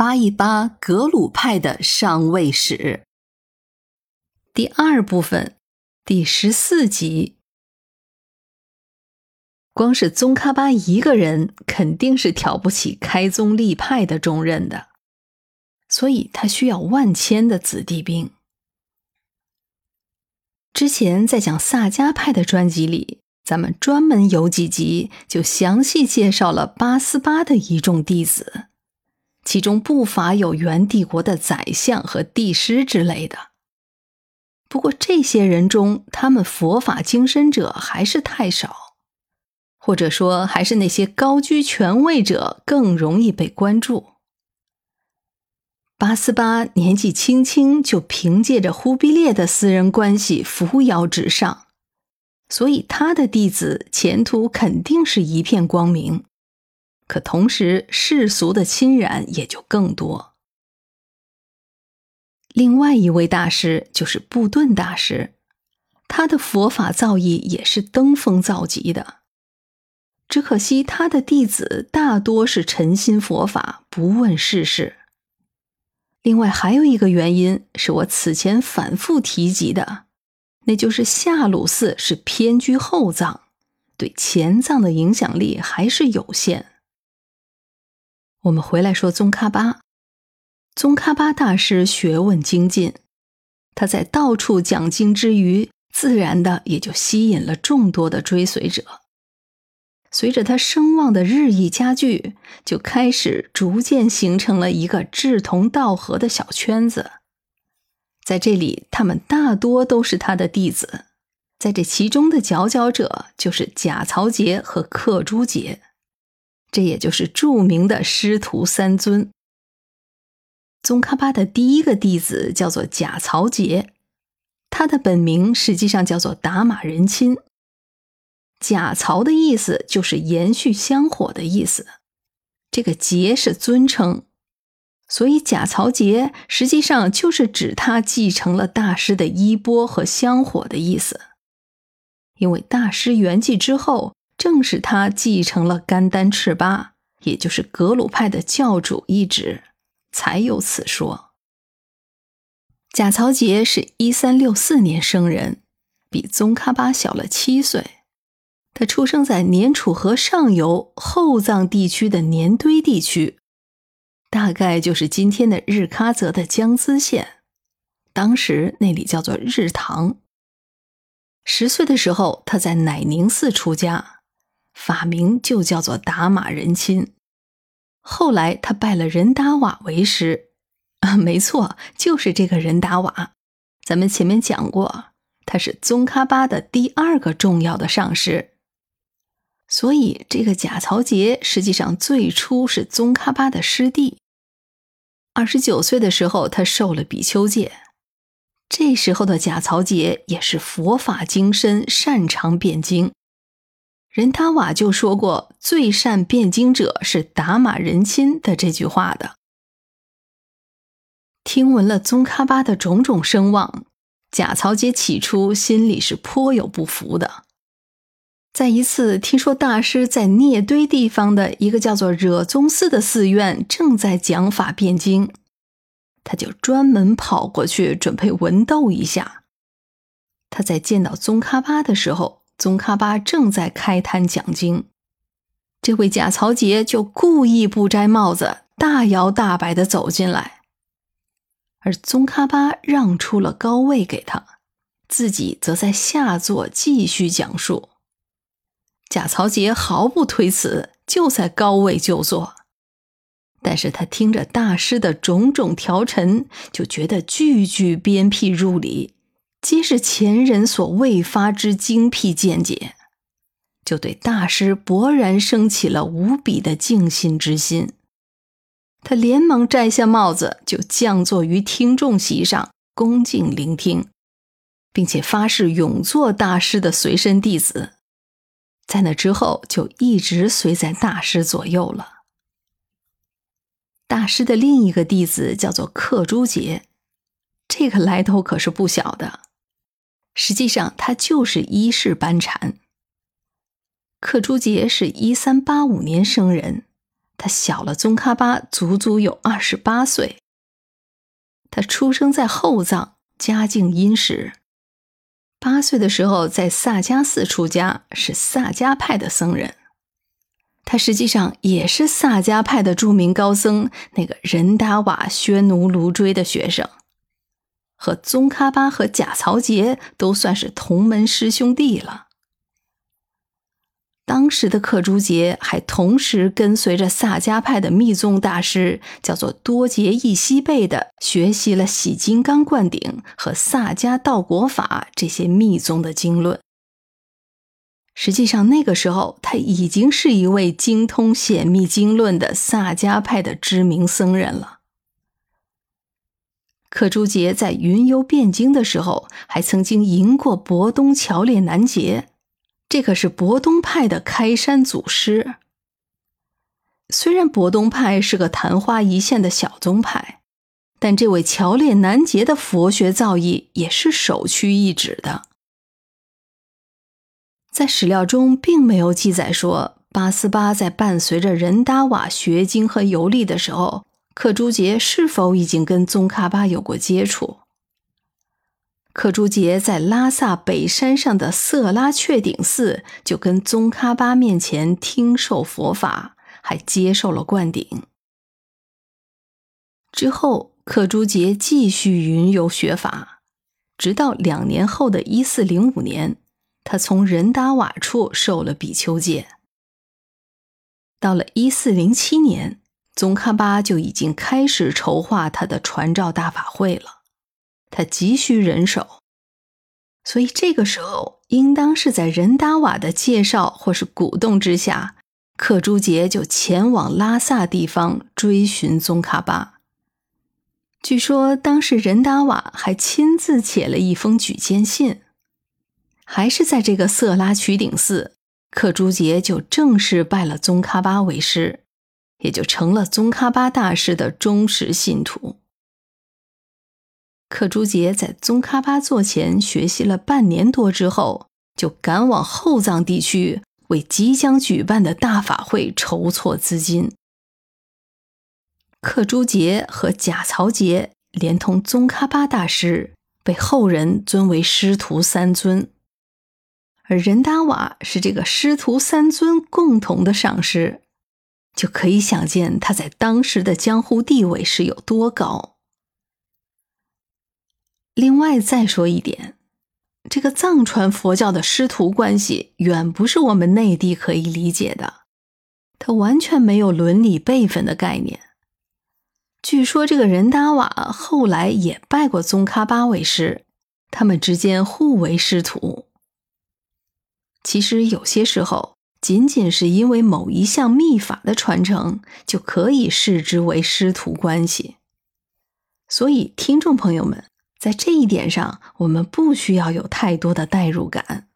扒一扒格鲁派的上位史。第二部分，第十四集。光是宗喀巴一个人，肯定是挑不起开宗立派的重任的，所以他需要万千的子弟兵。之前在讲萨迦派的专辑里，咱们专门有几集就详细介绍了八思巴的一众弟子。其中不乏有元帝国的宰相和帝师之类的。不过这些人中，他们佛法精深者还是太少，或者说，还是那些高居权位者更容易被关注。八思巴年纪轻轻就凭借着忽必烈的私人关系扶摇直上，所以他的弟子前途肯定是一片光明。可同时，世俗的侵染也就更多。另外一位大师就是布顿大师，他的佛法造诣也是登峰造极的。只可惜他的弟子大多是沉心佛法，不问世事。另外还有一个原因是我此前反复提及的，那就是夏鲁寺是偏居后藏，对前藏的影响力还是有限。我们回来说宗喀巴，宗喀巴大师学问精进，他在到处讲经之余，自然的也就吸引了众多的追随者。随着他声望的日益加剧，就开始逐渐形成了一个志同道合的小圈子。在这里，他们大多都是他的弟子，在这其中的佼佼者就是贾曹杰和克珠杰。这也就是著名的师徒三尊。宗喀巴的第一个弟子叫做贾曹杰，他的本名实际上叫做达玛仁钦。贾曹的意思就是延续香火的意思，这个杰是尊称，所以贾曹杰实际上就是指他继承了大师的衣钵和香火的意思。因为大师圆寂之后。正是他继承了甘丹赤巴，也就是格鲁派的教主一职，才有此说。贾曹杰是一三六四年生人，比宗喀巴小了七岁。他出生在年楚河上游后藏地区的年堆地区，大概就是今天的日喀则的江孜县，当时那里叫做日堂。十岁的时候，他在乃宁寺出家。法名就叫做达玛仁钦，后来他拜了仁达瓦为师，啊，没错，就是这个仁达瓦。咱们前面讲过，他是宗喀巴的第二个重要的上师，所以这个贾曹杰实际上最初是宗喀巴的师弟。二十九岁的时候，他受了比丘戒，这时候的贾曹杰也是佛法精深，擅长辩经。仁达瓦就说过：“最善辩经者是达玛仁钦”的这句话的。听闻了宗喀巴的种种声望，贾曹杰起初心里是颇有不服的。在一次听说大师在聂堆地方的一个叫做惹宗寺的寺院正在讲法辩经，他就专门跑过去准备文斗一下。他在见到宗喀巴的时候。宗喀巴正在开坛讲经，这位贾曹杰就故意不摘帽子，大摇大摆的走进来，而宗喀巴让出了高位给他，自己则在下座继续讲述。贾曹杰毫不推辞，就在高位就坐，但是他听着大师的种种调陈，就觉得句句鞭辟入里。皆是前人所未发之精辟见解，就对大师勃然升起了无比的敬信之心。他连忙摘下帽子，就降坐于听众席上，恭敬聆听，并且发誓永做大师的随身弟子。在那之后，就一直随在大师左右了。大师的另一个弟子叫做克珠杰，这个来头可是不小的。实际上，他就是一世班禅。克珠杰是一三八五年生人，他小了宗喀巴足足有二十八岁。他出生在后藏，家境殷实。八岁的时候在萨迦寺出家，是萨迦派的僧人。他实际上也是萨迦派的著名高僧那个仁达瓦薛奴卢追的学生，和宗喀巴和贾曹杰都算是同门师兄弟了。当时的克珠杰还同时跟随着萨迦派的密宗大师，叫做多杰义西贝的，学习了洗金刚灌顶和萨迦道果法这些密宗的经论。实际上，那个时候他已经是一位精通显密经论的萨迦派的知名僧人了。可朱杰在云游汴京的时候，还曾经赢过博东乔列南杰。这可是博东派的开山祖师。虽然博东派是个昙花一现的小宗派，但这位乔列南杰的佛学造诣也是首屈一指的。在史料中并没有记载说八思巴在伴随着仁达瓦学经和游历的时候，克珠杰是否已经跟宗喀巴有过接触。克珠杰在拉萨北山上的色拉雀顶寺，就跟宗喀巴面前听受佛法，还接受了灌顶。之后，克珠杰继续云游学法，直到两年后的一四零五年，他从仁达瓦处受了比丘戒。到了一四零七年，宗喀巴就已经开始筹划他的传召大法会了。他急需人手，所以这个时候应当是在仁达瓦的介绍或是鼓动之下，克珠杰就前往拉萨地方追寻宗喀巴。据说当时仁达瓦还亲自写了一封举荐信。还是在这个色拉曲顶寺，克珠杰就正式拜了宗喀巴为师，也就成了宗喀巴大师的忠实信徒。克珠杰在宗喀巴座前学习了半年多之后，就赶往后藏地区为即将举办的大法会筹措资金。克珠杰和贾曹杰连同宗喀巴大师被后人尊为师徒三尊，而仁达瓦是这个师徒三尊共同的上师，就可以想见他在当时的江湖地位是有多高。另外再说一点，这个藏传佛教的师徒关系远不是我们内地可以理解的，它完全没有伦理辈分的概念。据说这个仁达瓦后来也拜过宗喀巴为师，他们之间互为师徒。其实有些时候，仅仅是因为某一项秘法的传承，就可以视之为师徒关系。所以，听众朋友们。在这一点上，我们不需要有太多的代入感。